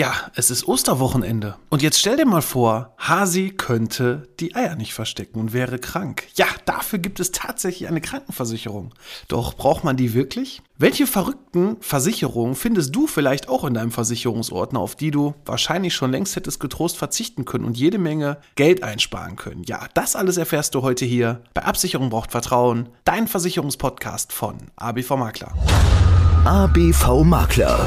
Ja, es ist Osterwochenende. Und jetzt stell dir mal vor, Hasi könnte die Eier nicht verstecken und wäre krank. Ja, dafür gibt es tatsächlich eine Krankenversicherung. Doch braucht man die wirklich? Welche verrückten Versicherungen findest du vielleicht auch in deinem Versicherungsordner, auf die du wahrscheinlich schon längst hättest getrost verzichten können und jede Menge Geld einsparen können? Ja, das alles erfährst du heute hier bei Absicherung braucht Vertrauen, dein Versicherungspodcast von ABV Makler. ABV Makler.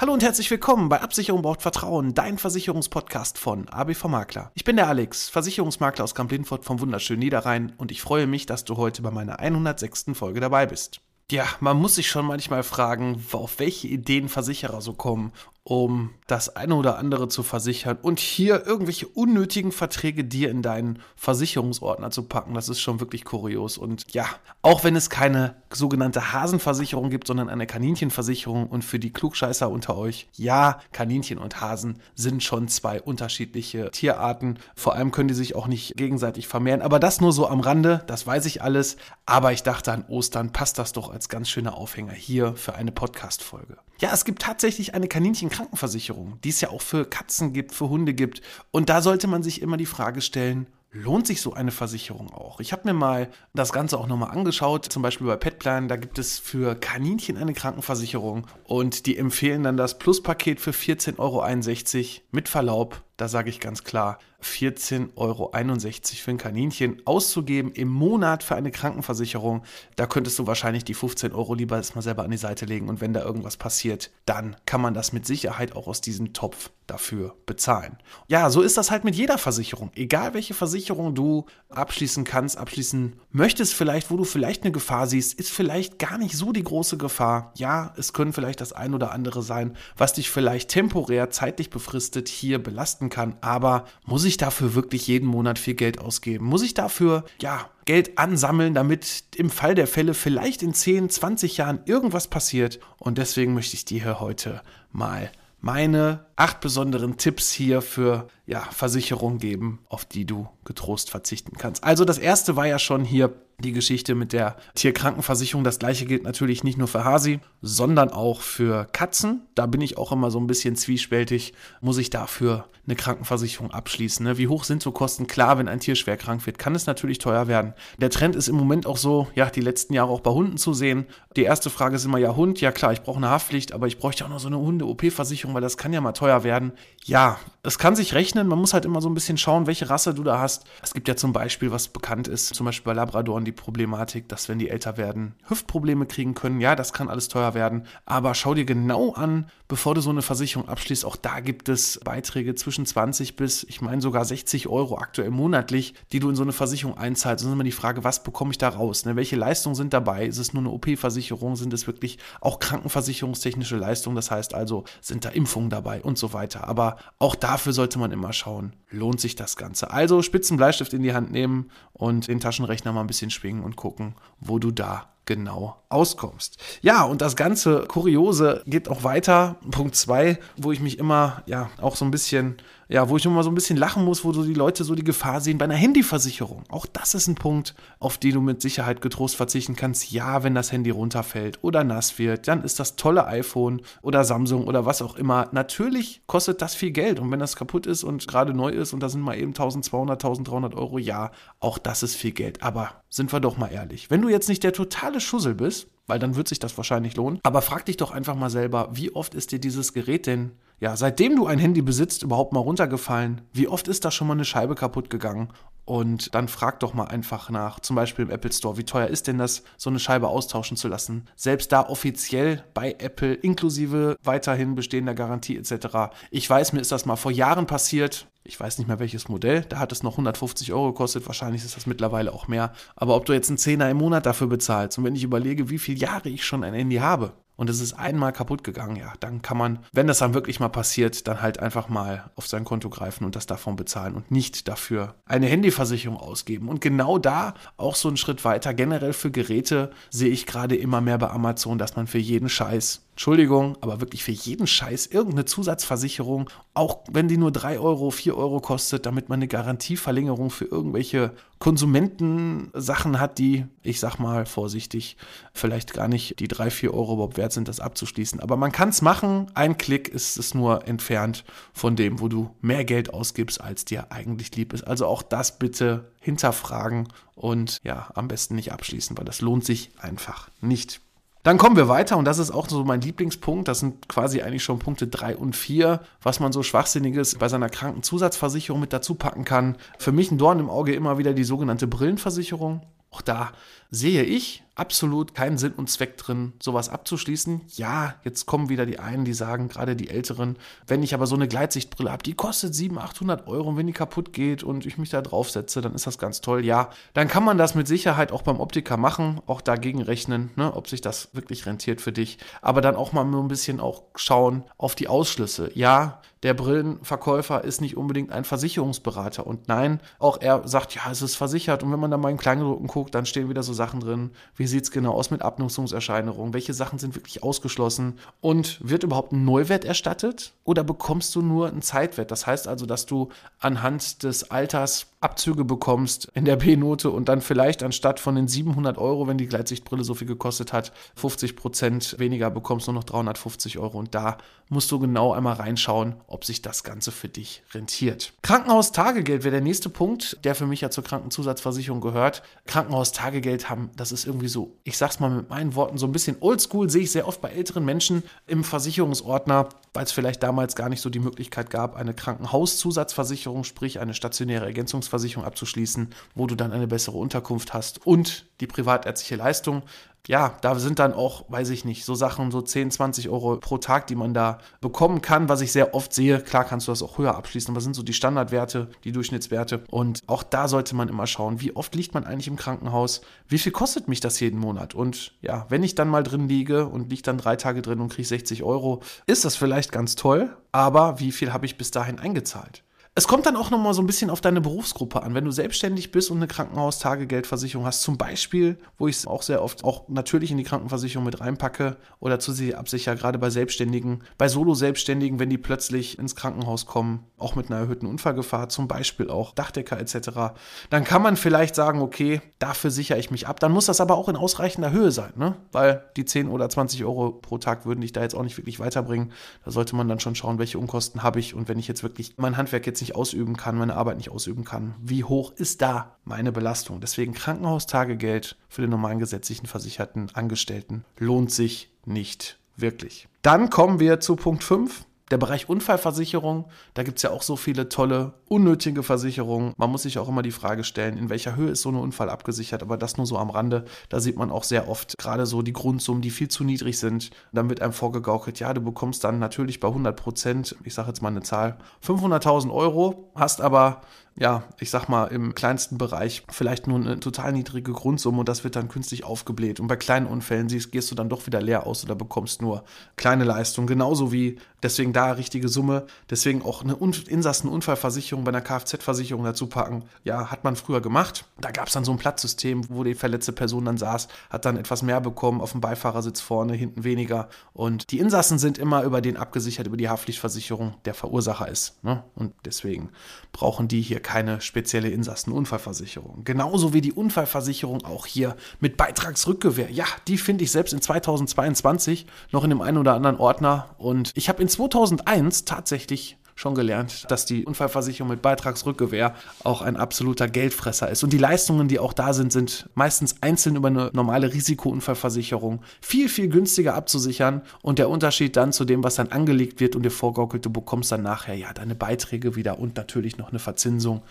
Hallo und herzlich willkommen bei Absicherung braucht Vertrauen, dein Versicherungspodcast von ABV Makler. Ich bin der Alex, Versicherungsmakler aus Kamp-Lindfort vom wunderschönen Niederrhein und ich freue mich, dass du heute bei meiner 106. Folge dabei bist. Ja, man muss sich schon manchmal fragen, auf welche Ideen Versicherer so kommen um das eine oder andere zu versichern und hier irgendwelche unnötigen Verträge dir in deinen Versicherungsordner zu packen. Das ist schon wirklich kurios. Und ja, auch wenn es keine sogenannte Hasenversicherung gibt, sondern eine Kaninchenversicherung und für die Klugscheißer unter euch, ja, Kaninchen und Hasen sind schon zwei unterschiedliche Tierarten. Vor allem können die sich auch nicht gegenseitig vermehren. Aber das nur so am Rande, das weiß ich alles. Aber ich dachte an Ostern passt das doch als ganz schöner Aufhänger hier für eine Podcast-Folge. Ja, es gibt tatsächlich eine Kaninchenkrankenversicherung, die es ja auch für Katzen gibt, für Hunde gibt. Und da sollte man sich immer die Frage stellen, lohnt sich so eine Versicherung auch? Ich habe mir mal das Ganze auch nochmal angeschaut, zum Beispiel bei Petplan, da gibt es für Kaninchen eine Krankenversicherung und die empfehlen dann das Pluspaket für 14,61 Euro mit Verlaub. Da sage ich ganz klar, 14,61 Euro für ein Kaninchen auszugeben im Monat für eine Krankenversicherung. Da könntest du wahrscheinlich die 15 Euro lieber erstmal selber an die Seite legen und wenn da irgendwas passiert, dann kann man das mit Sicherheit auch aus diesem Topf dafür bezahlen. Ja, so ist das halt mit jeder Versicherung. Egal welche Versicherung du abschließen kannst, abschließen möchtest, vielleicht, wo du vielleicht eine Gefahr siehst, ist vielleicht gar nicht so die große Gefahr. Ja, es können vielleicht das ein oder andere sein, was dich vielleicht temporär, zeitlich befristet hier belasten kann, aber muss ich dafür wirklich jeden Monat viel Geld ausgeben? Muss ich dafür, ja, Geld ansammeln, damit im Fall der Fälle vielleicht in 10, 20 Jahren irgendwas passiert? Und deswegen möchte ich dir hier heute mal meine acht besonderen Tipps hier für ja, Versicherung geben, auf die du getrost verzichten kannst. Also das erste war ja schon hier die Geschichte mit der Tierkrankenversicherung. Das gleiche gilt natürlich nicht nur für Hasi, sondern auch für Katzen. Da bin ich auch immer so ein bisschen zwiespältig. Muss ich dafür eine Krankenversicherung abschließen? Ne? Wie hoch sind so Kosten? Klar, wenn ein Tier schwer krank wird, kann es natürlich teuer werden. Der Trend ist im Moment auch so, ja, die letzten Jahre auch bei Hunden zu sehen. Die erste Frage ist immer, ja, Hund, ja klar, ich brauche eine Haftpflicht, aber ich bräuchte auch noch so eine Hunde-OP-Versicherung, weil das kann ja mal teuer werden. Ja, es kann sich rechnen. Man muss halt immer so ein bisschen schauen, welche Rasse du da hast. Es gibt ja zum Beispiel, was bekannt ist, zum Beispiel bei Labradoren die Problematik, dass wenn die älter werden, Hüftprobleme kriegen können. Ja, das kann alles teuer werden. Aber schau dir genau an, bevor du so eine Versicherung abschließt. Auch da gibt es Beiträge zwischen 20 bis, ich meine sogar 60 Euro aktuell monatlich, die du in so eine Versicherung einzahlst. Und ist immer die Frage, was bekomme ich da raus? Ne? Welche Leistungen sind dabei? Ist es nur eine OP-Versicherung? Sind es wirklich auch krankenversicherungstechnische Leistungen? Das heißt also, sind da Impfungen dabei und so weiter. Aber auch dafür sollte man immer schauen, lohnt sich das Ganze. Also Spitzenbleistift in die Hand nehmen und den Taschenrechner mal ein bisschen schwingen und gucken, wo du da genau auskommst. Ja, und das ganze Kuriose geht auch weiter. Punkt 2, wo ich mich immer ja auch so ein bisschen ja, wo ich immer so ein bisschen lachen muss, wo so die Leute so die Gefahr sehen bei einer Handyversicherung. Auch das ist ein Punkt, auf den du mit Sicherheit getrost verzichten kannst. Ja, wenn das Handy runterfällt oder nass wird, dann ist das tolle iPhone oder Samsung oder was auch immer. Natürlich kostet das viel Geld und wenn das kaputt ist und gerade neu ist und da sind mal eben 1200, 1300 Euro, ja, auch das ist viel Geld. Aber sind wir doch mal ehrlich. Wenn du jetzt nicht der totale Schussel bist, weil dann wird sich das wahrscheinlich lohnen. Aber frag dich doch einfach mal selber, wie oft ist dir dieses Gerät denn, ja, seitdem du ein Handy besitzt, überhaupt mal runtergefallen? Wie oft ist da schon mal eine Scheibe kaputt gegangen? Und dann frag doch mal einfach nach, zum Beispiel im Apple Store, wie teuer ist denn das, so eine Scheibe austauschen zu lassen? Selbst da offiziell bei Apple, inklusive weiterhin bestehender Garantie etc. Ich weiß, mir ist das mal vor Jahren passiert. Ich weiß nicht mehr welches Modell. Da hat es noch 150 Euro gekostet. Wahrscheinlich ist das mittlerweile auch mehr. Aber ob du jetzt einen Zehner im Monat dafür bezahlst und wenn ich überlege, wie viele Jahre ich schon ein Handy habe, und es ist einmal kaputt gegangen, ja, dann kann man, wenn das dann wirklich mal passiert, dann halt einfach mal auf sein Konto greifen und das davon bezahlen und nicht dafür eine Handyversicherung ausgeben. Und genau da auch so einen Schritt weiter, generell für Geräte sehe ich gerade immer mehr bei Amazon, dass man für jeden Scheiß Entschuldigung, aber wirklich für jeden Scheiß irgendeine Zusatzversicherung, auch wenn die nur 3 Euro, 4 Euro kostet, damit man eine Garantieverlängerung für irgendwelche Konsumentensachen hat, die, ich sag mal vorsichtig, vielleicht gar nicht die 3, 4 Euro überhaupt wert sind, das abzuschließen. Aber man kann es machen, ein Klick ist es nur entfernt von dem, wo du mehr Geld ausgibst, als dir eigentlich lieb ist. Also auch das bitte hinterfragen und ja, am besten nicht abschließen, weil das lohnt sich einfach nicht. Dann kommen wir weiter und das ist auch so mein Lieblingspunkt. Das sind quasi eigentlich schon Punkte 3 und 4, was man so Schwachsinniges bei seiner Krankenzusatzversicherung mit dazu packen kann. Für mich ein Dorn im Auge immer wieder die sogenannte Brillenversicherung. Auch da sehe ich absolut keinen Sinn und Zweck drin, sowas abzuschließen. Ja, jetzt kommen wieder die einen, die sagen, gerade die Älteren, wenn ich aber so eine Gleitsichtbrille habe, die kostet 700, 800 Euro und wenn die kaputt geht und ich mich da draufsetze, dann ist das ganz toll. Ja, dann kann man das mit Sicherheit auch beim Optiker machen, auch dagegen rechnen, ne, ob sich das wirklich rentiert für dich. Aber dann auch mal so ein bisschen auch schauen auf die Ausschlüsse. Ja, der Brillenverkäufer ist nicht unbedingt ein Versicherungsberater. Und nein, auch er sagt, ja, es ist versichert. Und wenn man dann mal in Kleingedruckten guckt, dann stehen wieder so Sachen drin, wie sieht es genau aus mit Abnutzungserscheinungen, welche Sachen sind wirklich ausgeschlossen und wird überhaupt ein Neuwert erstattet oder bekommst du nur einen Zeitwert? Das heißt also, dass du anhand des Alters Abzüge bekommst in der B-Note und dann vielleicht anstatt von den 700 Euro, wenn die Gleitsichtbrille so viel gekostet hat, 50 Prozent weniger bekommst, nur noch 350 Euro. Und da musst du genau einmal reinschauen, ob sich das Ganze für dich rentiert. Krankenhaustagegeld wäre der nächste Punkt, der für mich ja zur Krankenzusatzversicherung gehört. Krankenhaustagegeld haben, das ist irgendwie so, ich sag's mal mit meinen Worten, so ein bisschen oldschool, sehe ich sehr oft bei älteren Menschen im Versicherungsordner, weil es vielleicht damals gar nicht so die Möglichkeit gab, eine Krankenhauszusatzversicherung, sprich eine stationäre Ergänzungsversicherung abzuschließen, wo du dann eine bessere Unterkunft hast und die privatärztliche Leistung ja, da sind dann auch, weiß ich nicht, so Sachen, so 10, 20 Euro pro Tag, die man da bekommen kann, was ich sehr oft sehe. Klar kannst du das auch höher abschließen, aber sind so die Standardwerte, die Durchschnittswerte. Und auch da sollte man immer schauen, wie oft liegt man eigentlich im Krankenhaus, wie viel kostet mich das jeden Monat? Und ja, wenn ich dann mal drin liege und liege dann drei Tage drin und kriege 60 Euro, ist das vielleicht ganz toll, aber wie viel habe ich bis dahin eingezahlt? Es kommt dann auch nochmal so ein bisschen auf deine Berufsgruppe an. Wenn du selbstständig bist und eine Krankenhaustagegeldversicherung hast, zum Beispiel, wo ich es auch sehr oft auch natürlich in die Krankenversicherung mit reinpacke oder zu sie absicher, gerade bei Selbstständigen, bei Solo-Selbstständigen, wenn die plötzlich ins Krankenhaus kommen, auch mit einer erhöhten Unfallgefahr, zum Beispiel auch Dachdecker etc., dann kann man vielleicht sagen, okay, dafür sichere ich mich ab. Dann muss das aber auch in ausreichender Höhe sein, ne? weil die 10 oder 20 Euro pro Tag würden dich da jetzt auch nicht wirklich weiterbringen. Da sollte man dann schon schauen, welche Unkosten habe ich und wenn ich jetzt wirklich mein Handwerk jetzt nicht nicht ausüben kann, meine Arbeit nicht ausüben kann. Wie hoch ist da meine Belastung? Deswegen Krankenhaustagegeld für den normalen gesetzlichen versicherten Angestellten lohnt sich nicht wirklich. Dann kommen wir zu Punkt 5. Der Bereich Unfallversicherung, da gibt es ja auch so viele tolle, unnötige Versicherungen. Man muss sich auch immer die Frage stellen, in welcher Höhe ist so ein Unfall abgesichert, aber das nur so am Rande. Da sieht man auch sehr oft gerade so die Grundsummen, die viel zu niedrig sind. Dann wird einem vorgegaukelt, ja, du bekommst dann natürlich bei 100 Prozent, ich sage jetzt mal eine Zahl, 500.000 Euro, hast aber ja, ich sag mal, im kleinsten Bereich vielleicht nur eine total niedrige Grundsumme und das wird dann künstlich aufgebläht. Und bei kleinen Unfällen siehst, gehst du dann doch wieder leer aus oder bekommst nur kleine Leistungen. Genauso wie Deswegen da richtige Summe. Deswegen auch eine Insassenunfallversicherung bei einer Kfz-Versicherung dazu packen. Ja, hat man früher gemacht. Da gab es dann so ein Platzsystem, wo die verletzte Person dann saß, hat dann etwas mehr bekommen, auf dem Beifahrersitz vorne, hinten weniger. Und die Insassen sind immer über den abgesichert, über die Haftpflichtversicherung, der Verursacher ist. Ne? Und deswegen brauchen die hier keine spezielle Insassenunfallversicherung. Genauso wie die Unfallversicherung auch hier mit Beitragsrückgewähr. Ja, die finde ich selbst in 2022 noch in dem einen oder anderen Ordner. Und ich habe in 2001 tatsächlich schon gelernt, dass die Unfallversicherung mit Beitragsrückgewähr auch ein absoluter Geldfresser ist. Und die Leistungen, die auch da sind, sind meistens einzeln über eine normale Risikounfallversicherung viel, viel günstiger abzusichern. Und der Unterschied dann zu dem, was dann angelegt wird und dir vorgaukelt, du bekommst dann nachher ja deine Beiträge wieder und natürlich noch eine Verzinsung.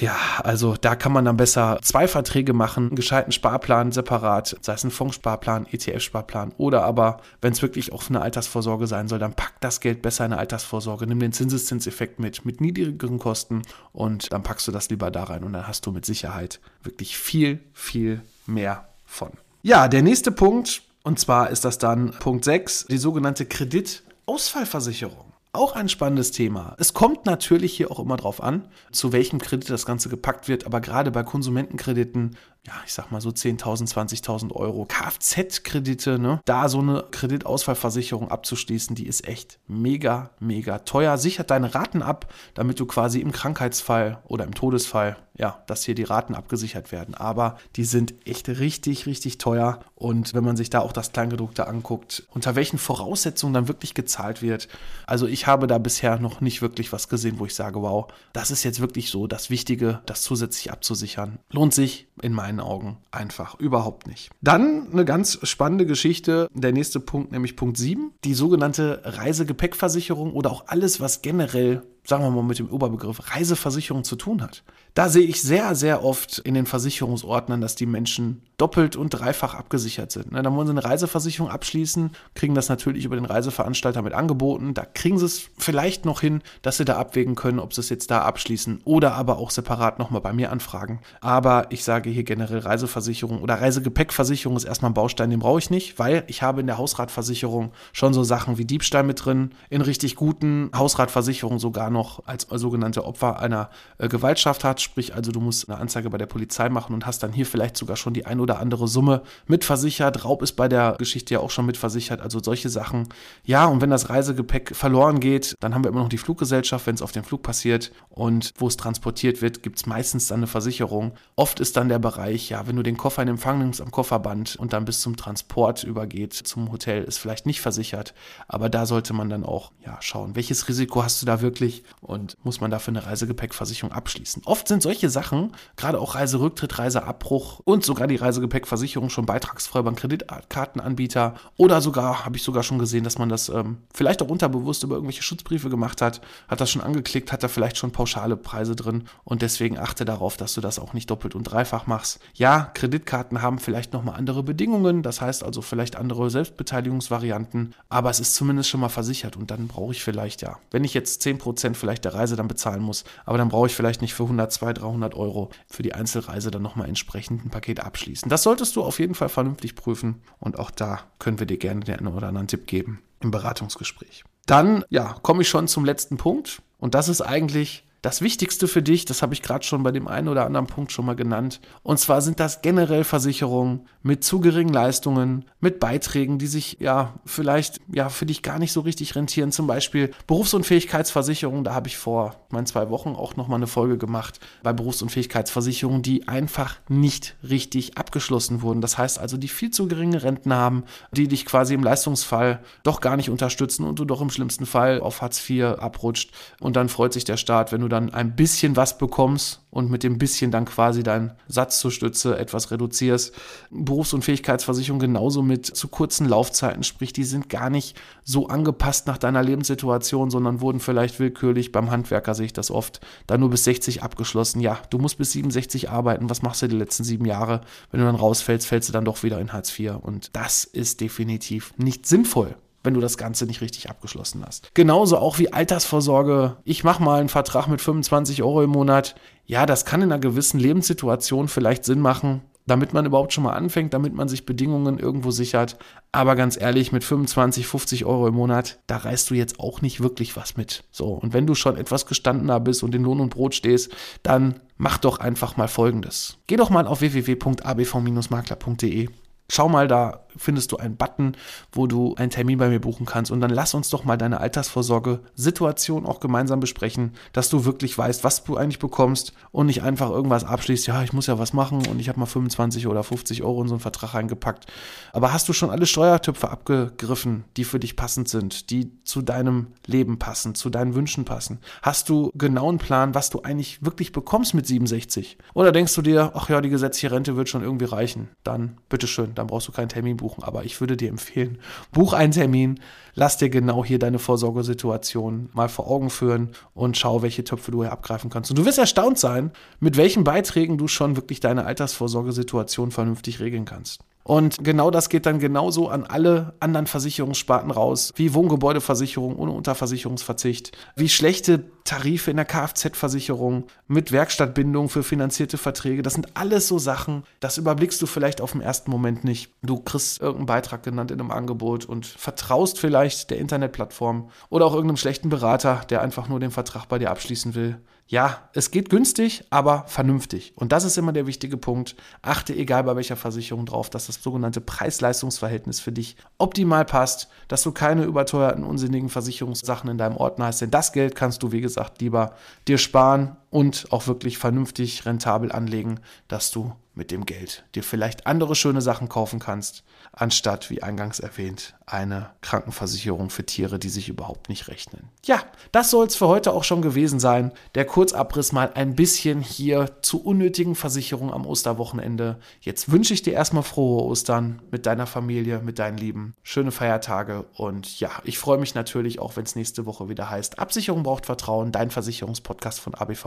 Ja, also da kann man dann besser zwei Verträge machen, einen gescheiten Sparplan separat, sei es ein Fondssparplan, ETF-Sparplan oder aber, wenn es wirklich auch eine Altersvorsorge sein soll, dann packt das Geld besser in eine Altersvorsorge, nimm den Zinses Zinseszinseffekt mit, mit niedrigeren Kosten und dann packst du das lieber da rein und dann hast du mit Sicherheit wirklich viel, viel mehr von. Ja, der nächste Punkt, und zwar ist das dann Punkt 6, die sogenannte Kreditausfallversicherung. Auch ein spannendes Thema. Es kommt natürlich hier auch immer drauf an, zu welchem Kredit das Ganze gepackt wird, aber gerade bei Konsumentenkrediten ja, ich sag mal so 10.000, 20.000 Euro Kfz-Kredite, ne? Da so eine Kreditausfallversicherung abzuschließen, die ist echt mega, mega teuer. Sichert deine Raten ab, damit du quasi im Krankheitsfall oder im Todesfall, ja, dass hier die Raten abgesichert werden. Aber die sind echt richtig, richtig teuer. Und wenn man sich da auch das Kleingedruckte anguckt, unter welchen Voraussetzungen dann wirklich gezahlt wird. Also ich habe da bisher noch nicht wirklich was gesehen, wo ich sage, wow, das ist jetzt wirklich so das Wichtige, das zusätzlich abzusichern. Lohnt sich in meinen Augen einfach überhaupt nicht. Dann eine ganz spannende Geschichte, der nächste Punkt, nämlich Punkt 7, die sogenannte Reisegepäckversicherung oder auch alles, was generell sagen wir mal mit dem Oberbegriff Reiseversicherung zu tun hat. Da sehe ich sehr, sehr oft in den Versicherungsordnern, dass die Menschen doppelt und dreifach abgesichert sind. Ne, dann wollen sie eine Reiseversicherung abschließen, kriegen das natürlich über den Reiseveranstalter mit angeboten. Da kriegen sie es vielleicht noch hin, dass sie da abwägen können, ob sie es jetzt da abschließen oder aber auch separat nochmal bei mir anfragen. Aber ich sage hier generell Reiseversicherung oder Reisegepäckversicherung ist erstmal ein Baustein, den brauche ich nicht, weil ich habe in der Hausratversicherung schon so Sachen wie Diebstahl mit drin, in richtig guten Hausratversicherungen sogar noch als sogenannte Opfer einer äh, Gewaltschaft sprich also du musst eine Anzeige bei der Polizei machen und hast dann hier vielleicht sogar schon die ein oder andere Summe mitversichert. Raub ist bei der Geschichte ja auch schon mitversichert, also solche Sachen. Ja, und wenn das Reisegepäck verloren geht, dann haben wir immer noch die Fluggesellschaft, wenn es auf dem Flug passiert und wo es transportiert wird, gibt es meistens dann eine Versicherung. Oft ist dann der Bereich, ja, wenn du den Koffer in Empfang nimmst am Kofferband und dann bis zum Transport übergeht zum Hotel, ist vielleicht nicht versichert, aber da sollte man dann auch ja schauen, welches Risiko hast du da wirklich und muss man dafür eine Reisegepäckversicherung abschließen. Oft sind solche Sachen, gerade auch Reiserücktritt, Reiseabbruch und sogar die Reisegepäckversicherung schon beitragsfrei beim Kreditkartenanbieter oder sogar, habe ich sogar schon gesehen, dass man das ähm, vielleicht auch unterbewusst über irgendwelche Schutzbriefe gemacht hat, hat das schon angeklickt, hat da vielleicht schon pauschale Preise drin und deswegen achte darauf, dass du das auch nicht doppelt und dreifach machst. Ja, Kreditkarten haben vielleicht nochmal andere Bedingungen, das heißt also vielleicht andere Selbstbeteiligungsvarianten, aber es ist zumindest schon mal versichert und dann brauche ich vielleicht ja, wenn ich jetzt 10% vielleicht der Reise dann bezahlen muss. Aber dann brauche ich vielleicht nicht für 100, 200, 300 Euro für die Einzelreise dann nochmal entsprechend ein Paket abschließen. Das solltest du auf jeden Fall vernünftig prüfen und auch da können wir dir gerne den einen oder anderen Tipp geben im Beratungsgespräch. Dann, ja, komme ich schon zum letzten Punkt und das ist eigentlich das Wichtigste für dich, das habe ich gerade schon bei dem einen oder anderen Punkt schon mal genannt. Und zwar sind das generell Versicherungen mit zu geringen Leistungen, mit Beiträgen, die sich ja vielleicht ja für dich gar nicht so richtig rentieren. Zum Beispiel Berufsunfähigkeitsversicherungen. Da habe ich vor meinen zwei Wochen auch noch mal eine Folge gemacht bei Berufsunfähigkeitsversicherungen, die einfach nicht richtig abgeschlossen wurden. Das heißt also, die viel zu geringe Renten haben, die dich quasi im Leistungsfall doch gar nicht unterstützen und du doch im schlimmsten Fall auf Hartz IV abrutscht. Und dann freut sich der Staat, wenn du dann ein bisschen was bekommst und mit dem bisschen dann quasi deinen Satz zur Stütze etwas reduzierst. Berufsunfähigkeitsversicherung genauso mit zu kurzen Laufzeiten, sprich, die sind gar nicht so angepasst nach deiner Lebenssituation, sondern wurden vielleicht willkürlich, beim Handwerker sehe ich das oft, dann nur bis 60 abgeschlossen. Ja, du musst bis 67 arbeiten, was machst du die letzten sieben Jahre? Wenn du dann rausfällst, fällst du dann doch wieder in Hartz IV und das ist definitiv nicht sinnvoll wenn du das Ganze nicht richtig abgeschlossen hast. Genauso auch wie Altersvorsorge. Ich mache mal einen Vertrag mit 25 Euro im Monat. Ja, das kann in einer gewissen Lebenssituation vielleicht Sinn machen, damit man überhaupt schon mal anfängt, damit man sich Bedingungen irgendwo sichert. Aber ganz ehrlich, mit 25, 50 Euro im Monat, da reißt du jetzt auch nicht wirklich was mit. So, und wenn du schon etwas gestandener bist und in Lohn und Brot stehst, dann mach doch einfach mal Folgendes. Geh doch mal auf www.abv-makler.de Schau mal, da findest du einen Button, wo du einen Termin bei mir buchen kannst und dann lass uns doch mal deine Altersvorsorge-Situation auch gemeinsam besprechen, dass du wirklich weißt, was du eigentlich bekommst und nicht einfach irgendwas abschließt, ja, ich muss ja was machen und ich habe mal 25 oder 50 Euro in so einen Vertrag reingepackt. Aber hast du schon alle Steuertöpfe abgegriffen, die für dich passend sind, die zu deinem Leben passen, zu deinen Wünschen passen? Hast du genau einen Plan, was du eigentlich wirklich bekommst mit 67? Oder denkst du dir, ach ja, die gesetzliche Rente wird schon irgendwie reichen? Dann bitteschön dann brauchst du keinen Termin buchen. Aber ich würde dir empfehlen, buch einen Termin, lass dir genau hier deine Vorsorgesituation mal vor Augen führen und schau, welche Töpfe du hier abgreifen kannst. Und du wirst erstaunt sein, mit welchen Beiträgen du schon wirklich deine Altersvorsorgesituation vernünftig regeln kannst. Und genau das geht dann genauso an alle anderen Versicherungssparten raus, wie Wohngebäudeversicherung ohne Unterversicherungsverzicht, wie schlechte Tarife in der Kfz-Versicherung mit Werkstattbindung für finanzierte Verträge. Das sind alles so Sachen, das überblickst du vielleicht auf den ersten Moment nicht. Du kriegst irgendeinen Beitrag genannt in einem Angebot und vertraust vielleicht der Internetplattform oder auch irgendeinem schlechten Berater, der einfach nur den Vertrag bei dir abschließen will ja, es geht günstig, aber vernünftig. Und das ist immer der wichtige Punkt. Achte, egal bei welcher Versicherung, drauf, dass das sogenannte Preis-Leistungs-Verhältnis für dich optimal passt, dass du keine überteuerten, unsinnigen Versicherungssachen in deinem Ordner hast. Denn das Geld kannst du, wie gesagt, lieber dir sparen und auch wirklich vernünftig rentabel anlegen, dass du mit dem Geld dir vielleicht andere schöne Sachen kaufen kannst, anstatt, wie eingangs erwähnt, eine Krankenversicherung für Tiere, die sich überhaupt nicht rechnen. Ja, das soll es für heute auch schon gewesen sein. Der Kurzabriss mal ein bisschen hier zu unnötigen Versicherungen am Osterwochenende. Jetzt wünsche ich dir erstmal frohe Ostern mit deiner Familie, mit deinen Lieben. Schöne Feiertage und ja, ich freue mich natürlich auch, wenn es nächste Woche wieder heißt, Absicherung braucht Vertrauen, dein Versicherungspodcast von ABV